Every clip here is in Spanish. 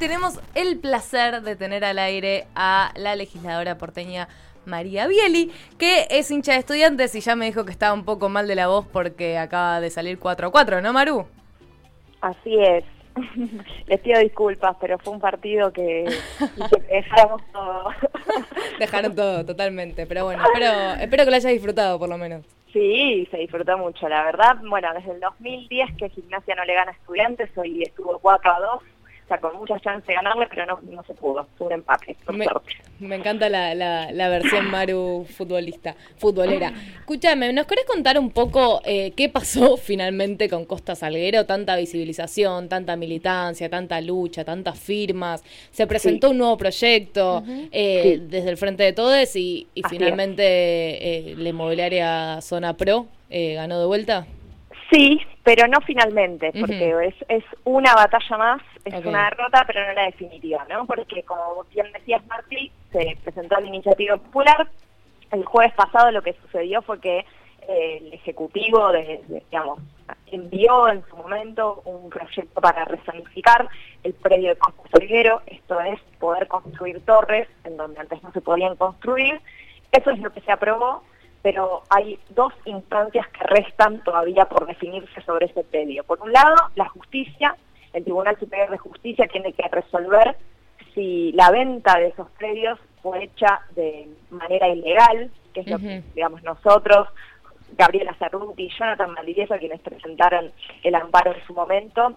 Tenemos el placer de tener al aire a la legisladora porteña María Bieli, que es hincha de estudiantes y ya me dijo que estaba un poco mal de la voz porque acaba de salir 4 a 4, ¿no, Maru? Así es. Les pido disculpas, pero fue un partido que, que dejamos todo. Dejaron todo, totalmente. Pero bueno, espero, espero que lo hayas disfrutado por lo menos. Sí, se disfrutó mucho, la verdad. Bueno, desde el 2010 que Gimnasia no le gana a estudiantes, hoy estuvo 4 a 2 con muchas chances de ganarle, pero no, no se pudo, fue un empate. Me, me, encanta la, la, versión Maru futbolista, futbolera. Escúchame, ¿nos querés contar un poco eh, qué pasó finalmente con Costa Salguero? Tanta visibilización, tanta militancia, tanta lucha, tantas firmas. Se presentó un nuevo proyecto eh, desde el Frente de Todes y, y finalmente eh, la inmobiliaria Zona Pro ganó de vuelta. Sí, pero no finalmente, porque es, es una batalla más, es una derrota, pero no la definitiva, ¿no? Porque como bien decías, Martí, se presentó la iniciativa popular. El jueves pasado lo que sucedió fue que eh, el Ejecutivo, digamos, envió en su momento un proyecto para resanificar el predio de Construiguero, esto es poder construir torres en donde antes no se podían construir. Eso es lo que se aprobó pero hay dos instancias que restan todavía por definirse sobre ese predio. Por un lado, la justicia, el Tribunal Superior de Justicia tiene que resolver si la venta de esos predios fue hecha de manera ilegal, que es lo que, digamos, nosotros, Gabriela Cerruti y Jonathan Valdivieso, quienes presentaron el amparo en su momento,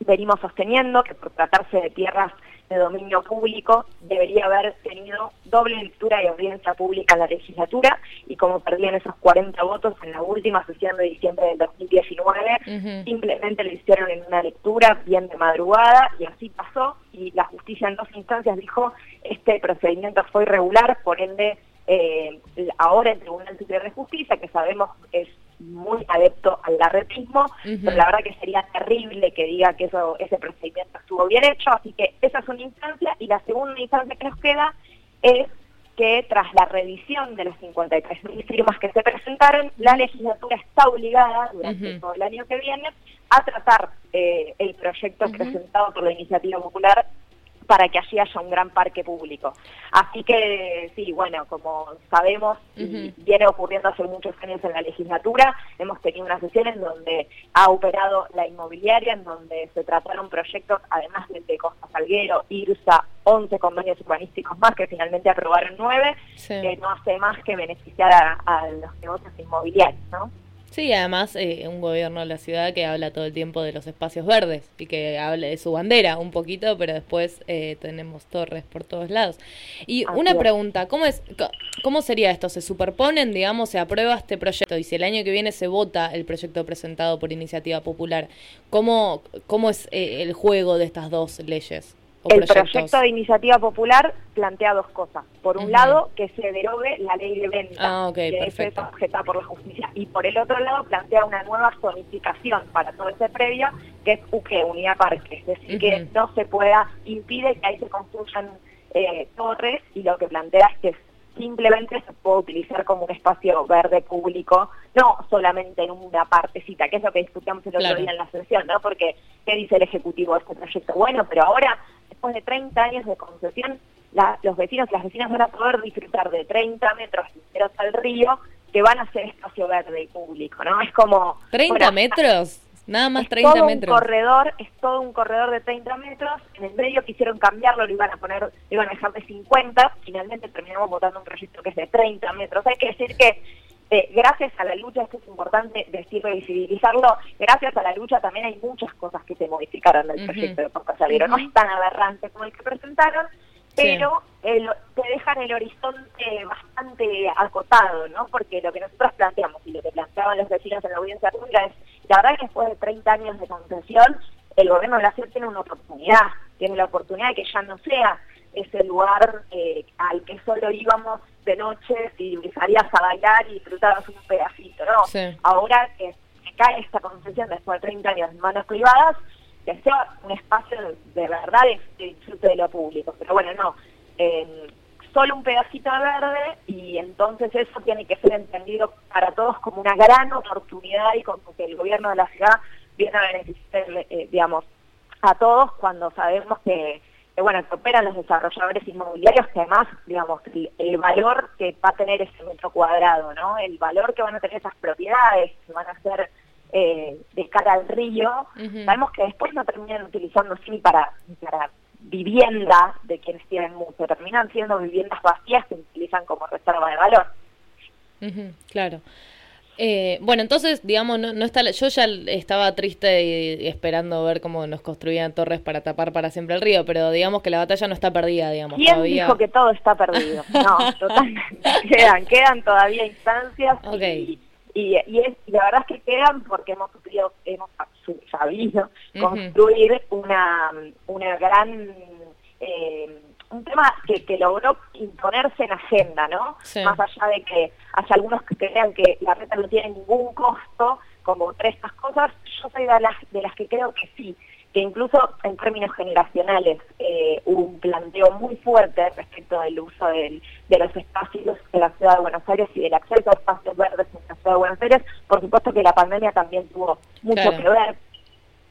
venimos sosteniendo que por tratarse de tierras de dominio público debería haber tenido doble lectura y audiencia pública en la legislatura y como perdían esos 40 votos en la última sesión de diciembre del 2019, simplemente lo hicieron en una lectura bien de madrugada y así pasó y la justicia en dos instancias dijo este procedimiento fue irregular, por ende eh, ahora el Tribunal Superior de Justicia, que sabemos es muy adepto al larretismo, pero la verdad que sería terrible que diga que eso ese procedimiento estuvo bien hecho, así que esa es una instancia y la segunda instancia que nos queda es que tras la revisión de las 53.000 firmas que se presentaron, la legislatura está obligada durante todo el año que viene a tratar eh, el proyecto presentado por la iniciativa popular para que allí haya un gran parque público. Así que sí, bueno, como sabemos, y viene ocurriendo hace muchos años en la legislatura, hemos tenido una sesión en donde ha operado la inmobiliaria, en donde se trataron proyectos, además de Costa Salguero, IRSA, 11 convenios urbanísticos más, que finalmente aprobaron 9, que no hace más que beneficiar a, a los negocios inmobiliarios, ¿no? Sí, además eh, un gobierno de la ciudad que habla todo el tiempo de los espacios verdes y que habla de su bandera un poquito, pero después eh, tenemos torres por todos lados. Y una pregunta, ¿cómo es cómo sería esto? ¿Se superponen, digamos, se aprueba este proyecto y si el año que viene se vota el proyecto presentado por iniciativa popular, ¿cómo, cómo es eh, el juego de estas dos leyes? El proyecto de iniciativa popular plantea dos cosas. Por un lado, que se derogue la ley de venta, ah, que es objetada por la justicia. Y por el otro lado, plantea una nueva zonificación para todo ese previo, que es UQE, Unidad Parque. Es decir, que no se pueda, impide que ahí se construyan eh, torres y lo que plantea es que simplemente se puede utilizar como un espacio verde público, no solamente en una partecita, que es lo que discutíamos el otro día en la sesión, ¿no? Porque, ¿qué dice el Ejecutivo de este proyecto? Bueno, pero ahora después de 30 años de concesión, los vecinos y las vecinas van a poder disfrutar de 30 metros al río que van a ser espacio verde y público, ¿no? Es como... ¿30 metros? Nada más 30 todo metros. Un corredor, es todo un corredor de 30 metros. En el medio quisieron cambiarlo, lo iban a poner, lo iban a dejar de 50. Finalmente terminamos votando un proyecto que es de 30 metros. Hay que decir que eh, gracias a la lucha, esto es importante decirlo y visibilizarlo, gracias a la lucha también hay muchas cosas que se modificaron del proyecto de Porta Salguero. No es tan aberrante como el que presentaron, pero te dejan el horizonte bastante acotado, ¿no? Porque lo que nosotros planteamos y lo que planteaban los vecinos en la audiencia pública es, la verdad que después de 30 años de concesión, el gobierno de la ciudad tiene una oportunidad, tiene la oportunidad de que ya no sea ese lugar eh, al que solo íbamos de noche si salías a bailar y disfrutabas un pedacito, ¿no? Ahora que cae esta concesión después de 30 años en manos privadas, que sea un espacio de, verdad de, disfrute de lo público. Pero bueno, no, solo un pedacito de verde y entonces eso tiene que ser entendido para todos como una gran oportunidad y como que el gobierno de la ciudad viene a beneficiar, eh, digamos, a todos cuando sabemos que que bueno, que operan los desarrolladores inmobiliarios, que además, digamos, el, valor que va a tener ese metro cuadrado, ¿no? El valor que van a tener esas propiedades, que van a ser eh, de cara al río, sabemos que después no terminan utilizando ni para, para vivienda de quienes tienen mucho, terminan siendo viviendas vacías que utilizan como reserva de valor. claro. Eh, bueno, entonces, digamos, no, no, está, yo ya estaba triste y, esperando ver cómo nos construían torres para tapar para siempre el río, pero digamos que la batalla no está perdida, digamos. ¿Quién dijo que todo está perdido? No, totalmente. quedan, quedan todavía instancias y, y, es, la verdad es que quedan porque hemos, hemos sabido construir una, una gran... Eh, un tema que, que, logró imponerse en agenda, ¿no? Más allá de que hay algunos que crean que la reta no tiene ningún costo, como tres estas cosas, yo soy de las, de las que creo que sí, que incluso en términos generacionales eh, hubo un planteo muy fuerte respecto del uso de los espacios de la ciudad de Buenos Aires y del acceso a espacios verdes en ciudad de Buenos Aires. Por supuesto que la pandemia también tuvo mucho que ver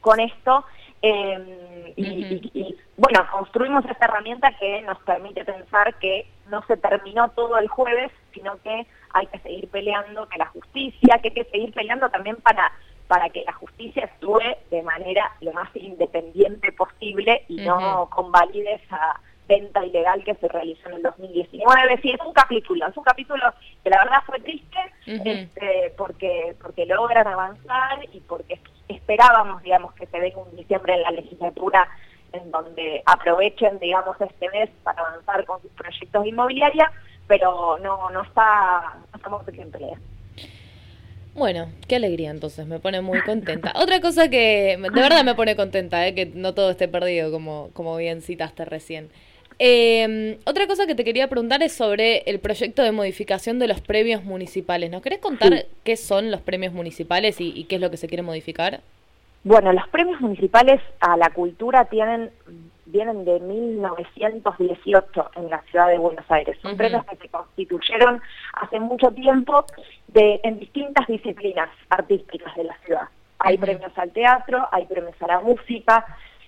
con esto. Eh, y, bueno, construimos esta herramienta que nos permite pensar que no se terminó todo el jueves, sino que hay que seguir peleando, que la justicia, que hay que seguir peleando también para, para que la justicia actúe de manera lo más independiente posible y no convalide esa venta ilegal que se realizó en el 2019. Sí, es un capítulo, es un capítulo que la verdad fue triste este, porque, porque logran avanzar y porque esperábamos, digamos, que se venga un diciembre en la legislatura en donde aprovechen, digamos, este mes para avanzar con sus proyectos inmobiliarios, pero no, no está, no estamos en pelea. Bueno, qué alegría entonces, me pone muy contenta. Otra cosa que de verdad me pone contenta, ¿eh? que no todo esté perdido, como, como bien citaste recién. Eh, otra cosa que te quería preguntar es sobre el proyecto de modificación de los premios municipales. ¿Nos querés contar qué son los premios municipales y, qué es lo que se quiere modificar? Bueno, los premios municipales a la cultura tienen vienen de 1918 en la ciudad de Buenos Aires. Son premios que se constituyeron hace mucho tiempo de, en distintas disciplinas artísticas de la ciudad. Hay premios al teatro, hay premios a la música,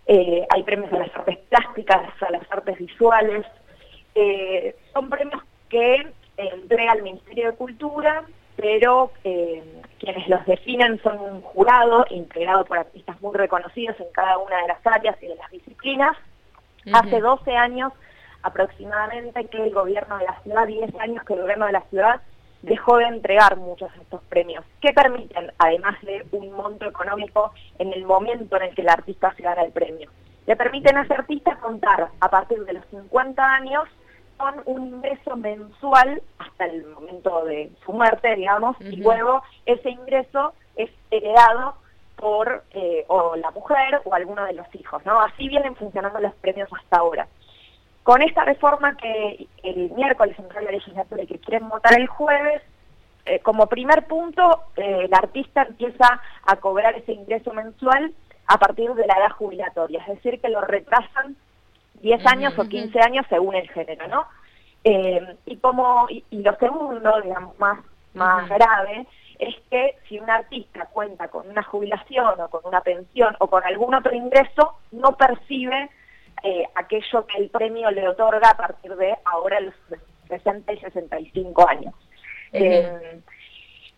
eh, hay premios a las artes plásticas, a las artes visuales. Eh, son premios que entrega el Ministerio de Cultura, pero eh, quienes los definen son un jurado integrado por artistas muy reconocidos en cada una de las áreas y de las disciplinas. Hace 12 años aproximadamente que el gobierno de la ciudad, 10 años que el gobierno de la ciudad dejó de entregar muchos de estos premios, que permiten, además de un monto económico en el momento en el que el artista se gana el premio, le permiten a ese artista contar a partir de los 50 años con un ingreso mensual hasta el momento de su muerte, digamos, y luego ese ingreso es heredado por eh, o la mujer o alguno de los hijos, ¿no? Así vienen funcionando los premios hasta ahora. Con esta reforma que el miércoles entró la legislatura y que quieren votar el jueves, eh, como primer punto, eh, el artista empieza a cobrar ese ingreso mensual a partir de la edad jubilatoria, es decir, que lo retrasan 10 años o 15 años según el género, ¿no? Eh, y como y, lo segundo, digamos, más, más grave, es que si un artista cuenta con una jubilación o con una pensión o con algún otro ingreso, no percibe eh, aquello que el premio le otorga a partir de ahora los 60 y 65 años. Eh,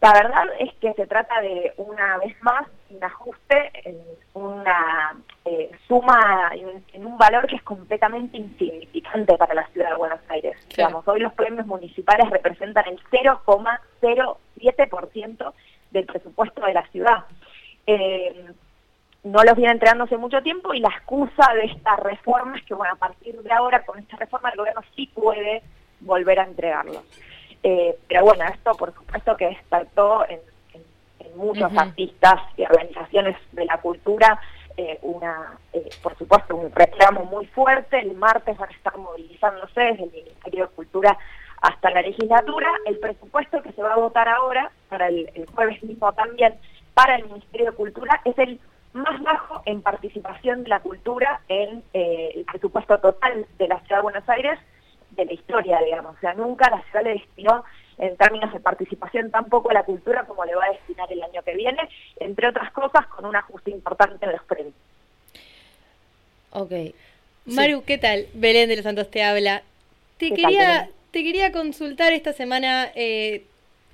la verdad es que se trata de, una vez más, un ajuste en una eh, suma, en, un valor que es completamente insignificante para la ciudad de Buenos Aires. Digamos, hoy los premios municipales representan el 0,07% del presupuesto de la ciudad. Eh, no los viene entregando hace mucho tiempo y la excusa de esta reforma es que, bueno, a partir de ahora, con esta reforma, el gobierno sí puede volver a entregarlos. Eh, pero bueno, esto por supuesto que despertó en, muchos artistas y organizaciones de la cultura eh, una, eh, por supuesto, un reclamo muy fuerte. El martes van a estar movilizándose desde el Ministerio de Cultura hasta la legislatura. El presupuesto que se va a votar ahora, para el jueves mismo también, para el Ministerio de Cultura, es el más bajo en participación de la cultura en eh, el presupuesto total de la Ciudad de Buenos Aires de la historia, digamos. O sea, nunca la ciudad le destinó en términos de participación tampoco a la cultura como le va a destinar el año que viene, entre otras cosas con un ajuste importante en los premios. Ok. Maru, ¿qué tal? Belén de los Santos te habla. Te quería, te quería consultar esta semana, eh,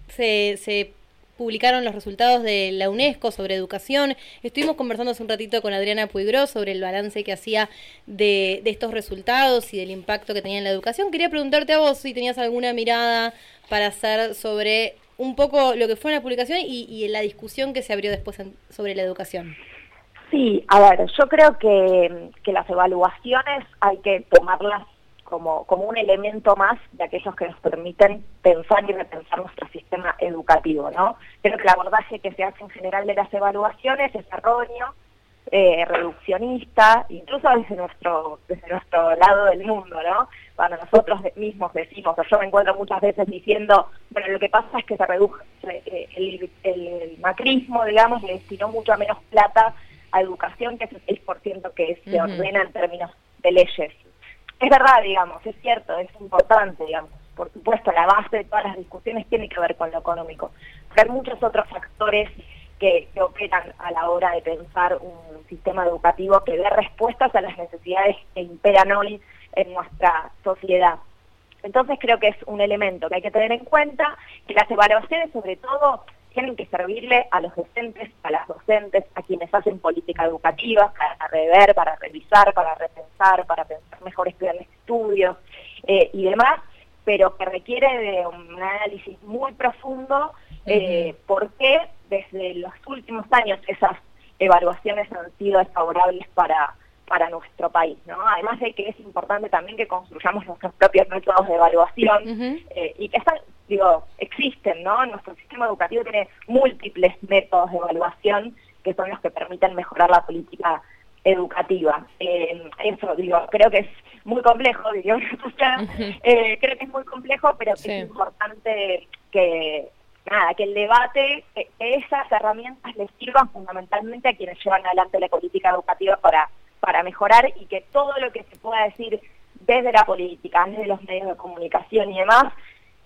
se, se publicaron los resultados de la UNESCO sobre educación. Estuvimos conversando hace un ratito con Adriana Puigro sobre el balance que hacía de, estos resultados y del impacto que tenía en la educación. Quería preguntarte a vos si tenías alguna mirada para hacer sobre un poco lo que fue la publicación y, y la discusión que se abrió después sobre la educación. Sí, a ver, yo creo que, que las evaluaciones hay que tomarlas como, como un elemento más de aquellos que nos permiten pensar y repensar nuestro sistema educativo, ¿no? Creo que el abordaje que se hace en general de las evaluaciones es erróneo, eh, reduccionista, incluso desde nuestro, desde nuestro lado del mundo, ¿no? Cuando nosotros mismos decimos, o yo me encuentro muchas veces diciendo, bueno, lo que pasa es que se redujo, eh, el, el, macrismo, digamos, le destinó mucho menos plata a educación que ese 6% que se ordena en términos de leyes es verdad, digamos, es cierto, es importante, digamos. Por supuesto, la base de todas las discusiones tiene que ver con lo económico. Pero hay muchos otros factores que, operan a la hora de pensar un sistema educativo que dé respuestas a las necesidades que imperan hoy en nuestra sociedad. Entonces creo que es un elemento que hay que tener en cuenta, que las evaluaciones sobre todo tienen que servirle a los docentes, a las docentes, a quienes hacen política educativa, para rever, para revisar, para repensar, para pensar mejores planes de estudios eh, y demás, pero que requiere de un análisis muy profundo, eh, porque desde los últimos años esas evaluaciones han sido desfavorables para para nuestro país, ¿no? Además de que es importante también que construyamos nuestros propios métodos de evaluación eh, y que están, digo, existen, ¿no? Nuestro sistema educativo tiene múltiples métodos de evaluación que son los que permiten mejorar la política educativa. Eh, eso, digo, creo que es muy complejo, digo, eh, creo que es muy complejo, pero que es importante que nada, que el debate, que esas herramientas les sirvan fundamentalmente a quienes llevan adelante la política educativa para para mejorar y que todo lo que se pueda decir desde la política, desde los medios de comunicación y demás,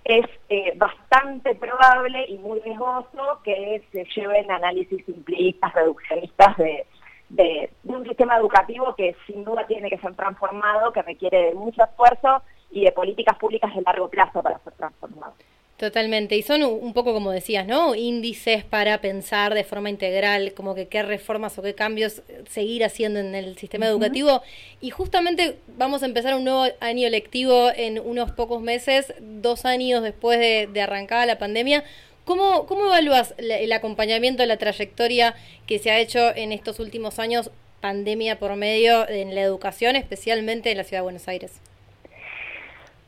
es eh, bastante probable y muy riesgoso que se lleven análisis simplistas, reduccionistas de, de, un sistema educativo que sin duda tiene que ser transformado, que requiere de mucho esfuerzo y de políticas públicas de largo plazo para ser transformado. Totalmente, y son un poco como decías, ¿no? Índices para pensar de forma integral, como que qué reformas o qué cambios seguir haciendo en el sistema educativo. Y justamente vamos a empezar un nuevo año lectivo en unos pocos meses, dos años después de, de arrancada la pandemia. ¿Cómo, ¿Cómo evalúas el acompañamiento, la trayectoria que se ha hecho en estos últimos años, pandemia por medio, en la educación, especialmente en la Ciudad de Buenos Aires?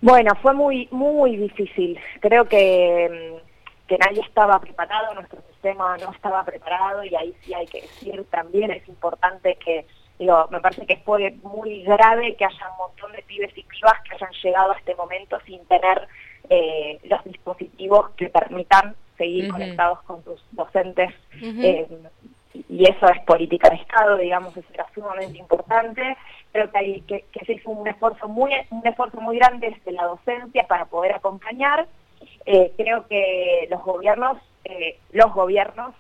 Bueno, fue muy, muy difícil. Creo que, mm, que nadie estaba preparado, nuestro sistema no estaba preparado y ahí sí hay que decir también, es importante que, digo, me parece que fue muy grave que haya un montón de pibes y pibas que hayan llegado a este momento sin tener eh, los dispositivos que permitan seguir conectados con sus docentes y eso es política de Estado, digamos, eso era sumamente importante. Creo que, hay, que, se hizo un esfuerzo muy un esfuerzo muy grande desde la docencia para poder acompañar. Eh, creo que los gobiernos, eh, los gobiernos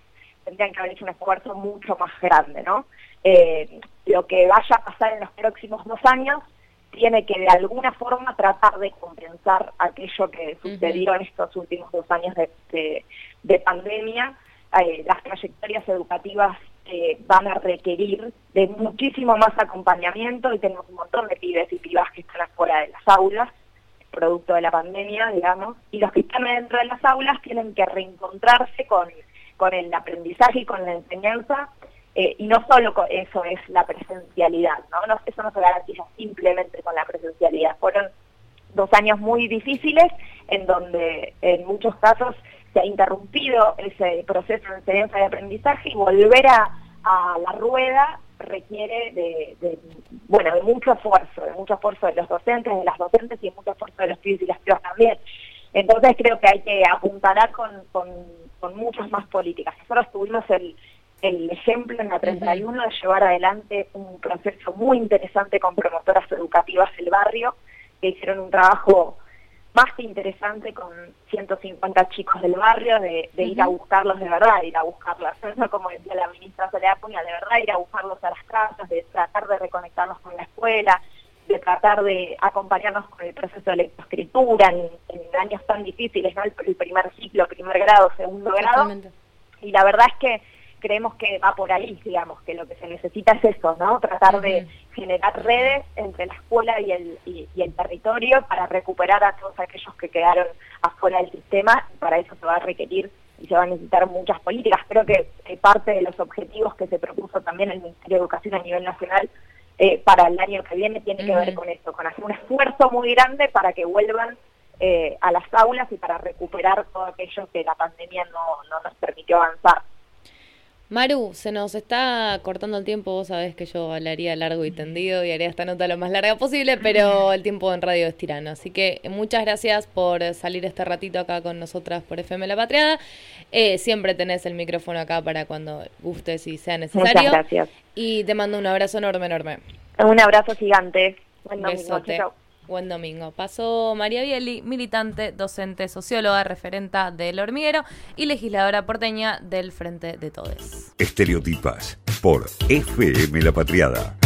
tendrían que haber hecho un esfuerzo mucho más grande, ¿no? Eh, lo que vaya a pasar en los próximos dos años tiene que de alguna forma tratar de compensar aquello que sucedió en estos últimos dos años de, de pandemia eh, las trayectorias educativas eh, van a requerir de muchísimo más acompañamiento y tenemos un montón de pibes y pibas que están afuera de las aulas, producto de la pandemia, digamos, y los que están dentro de las aulas tienen que reencontrarse con, con el aprendizaje y con la enseñanza, eh, y no solo eso es la presencialidad, ¿no? ¿no? Eso no se garantiza simplemente con la presencialidad. Fueron dos años muy difíciles en donde en muchos casos se ha interrumpido ese proceso de enseñanza y aprendizaje y volver a, la rueda requiere de, bueno de mucho esfuerzo, de mucho esfuerzo de los docentes, de las docentes y de mucho esfuerzo de los pibes y las pibas también. Entonces creo que hay que apuntalar con, con, muchas más políticas. Nosotros tuvimos el, el ejemplo en la 31 de llevar adelante un proceso muy interesante con promotoras educativas del barrio, que hicieron un trabajo más interesante con 150 chicos del barrio, de, ir a buscarlos de verdad, ir a buscarlos, no como decía la ministra Soledad Puña, de verdad ir a buscarlos a las casas, de tratar de reconectarlos con la escuela, de tratar de acompañarnos con el proceso de lectoescritura en, en años tan difíciles, ¿no? El, primer ciclo, primer grado, segundo grado. Y la verdad es que creemos que va por ahí, digamos, que lo que se necesita es eso, ¿no? Tratar de generar redes entre la escuela y el, y, el territorio para recuperar a todos aquellos que quedaron afuera del sistema. Y para eso se va a requerir y se van a necesitar muchas políticas. Creo que parte de los objetivos que se propuso también el Ministerio de Educación a nivel nacional eh, para el año que viene tiene que ver con esto, con hacer un esfuerzo muy grande para que vuelvan eh, a las aulas y para recuperar todo aquello que la pandemia no, no nos permitió avanzar. Maru, se nos está cortando el tiempo, vos sabés que yo hablaría largo y tendido y haría esta nota lo más larga posible, pero el tiempo en radio es tirano. Así que muchas gracias por salir este ratito acá con nosotras por FM La Patriada. Eh, siempre tenés el micrófono acá para cuando gustes y sea necesario. Muchas gracias. Y te mando un abrazo enorme, enorme. Un abrazo gigante. Buen domingo. Buen domingo. Pasó María Bieli, militante, docente, socióloga, referenta del hormiguero y legisladora porteña del Frente de Todes. Estereotipas por FM La Patriada.